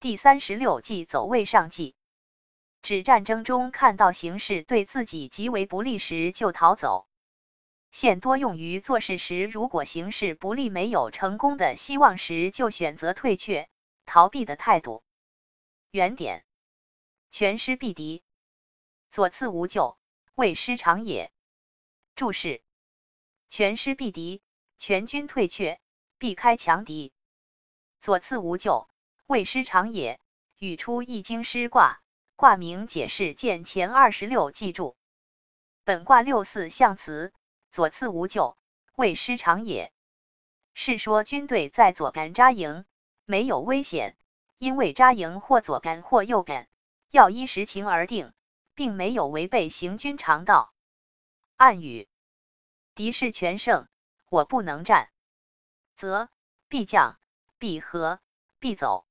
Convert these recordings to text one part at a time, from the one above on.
第三十六计走位上计，指战争中看到形势对自己极为不利时就逃走。现多用于做事时，如果形势不利，没有成功的希望时，就选择退却、逃避的态度。原点：全师必敌，左次无救，未失常也。注释：全师必敌，全军退却，避开强敌。左次无救。未失常也，语出《易经》师卦，卦名解释见前二十六记注。本卦六四象辞，左次无咎，未失常也。是说军队在左边扎营，没有危险，因为扎营或左边或右边，要依实情而定，并没有违背行军常道。暗语：敌势全胜，我不能战，则必将，必和，必走。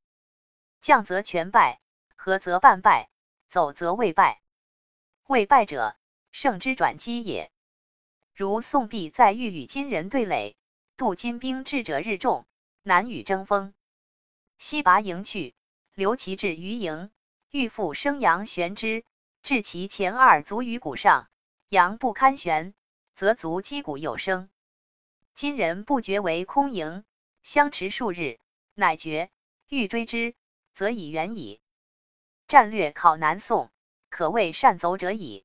将则全败，和则半败，走则未败。未败者，胜之转机也。如宋必在欲与金人对垒，渡金兵至者日众，难与争锋。西拔营去，留其至于营，欲复生阳悬之，至其前二足于谷上，阳不堪悬，则足击鼓有声。金人不觉为空营，相持数日，乃觉欲追之。则已远矣。战略考南宋，可谓善走者矣。